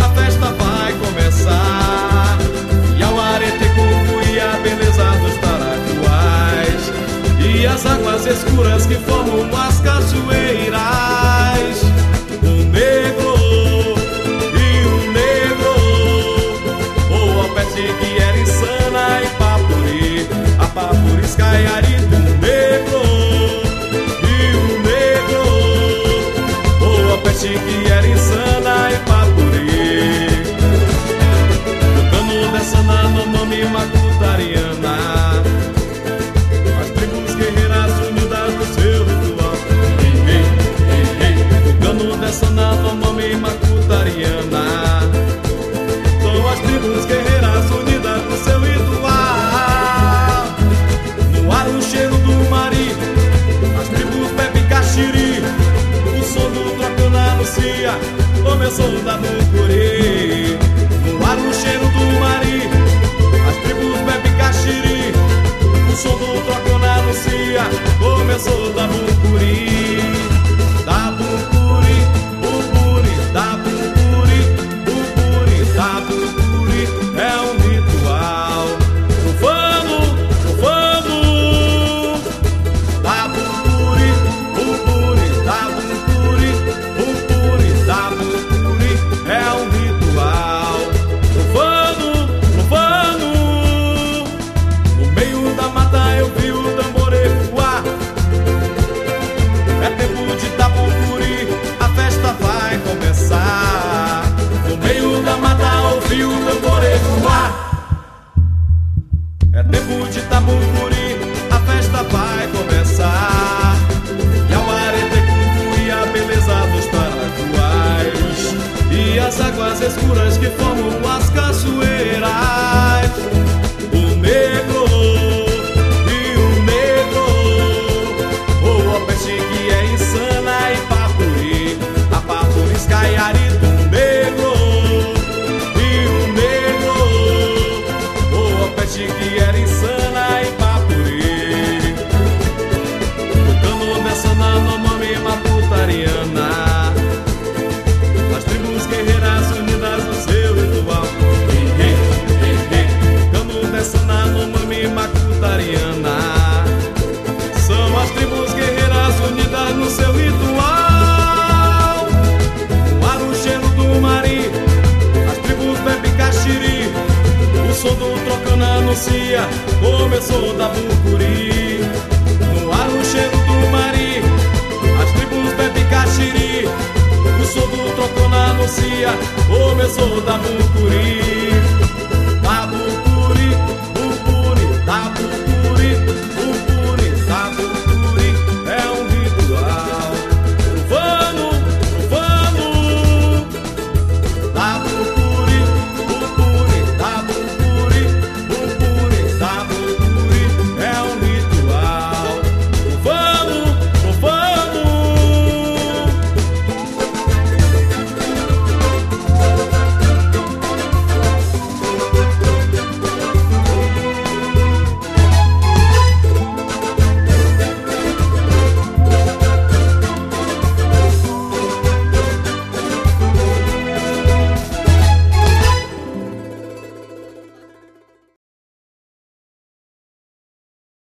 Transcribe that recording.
A festa vai começar. E ao Aretecuco e a beleza dos Paraguais. E as águas escuras que formam as cachoeiras. O negro e o negro. Ou a peste que era insana e Papuri. A Papuri escaiari do negro. que era insana. Tocando dessa na nome macutariana As tribos guerreiras unidas no seu ritual. Ei, ei, ei, ei. Tocando macutariana São as tribos guerreiras unidas no seu ritual. No ar o cheiro do marido As tribos bebe caxiri. O som do trocona anuncia Começou da mucuri No ar o cheiro do marido As tribos bebe caxiri. O som do trocona anuncia Começou da mucuri Da mucuri Bucuri Da bucuri Bucuri Da bucuri É um meio da mata eu vi o tambor ecoar. É tempo de tabucuri, a festa vai começar. No meio da mata ouvi o tambor ecoar. É tempo de tabucuri, a festa vai começar. E ao arete e a beleza dos paraguaios. E as águas escuras que formam Começou da bucuri. No ar o cheiro do mari As tribos bebem caxiri. O som do trocana anuncia Começou da bucuri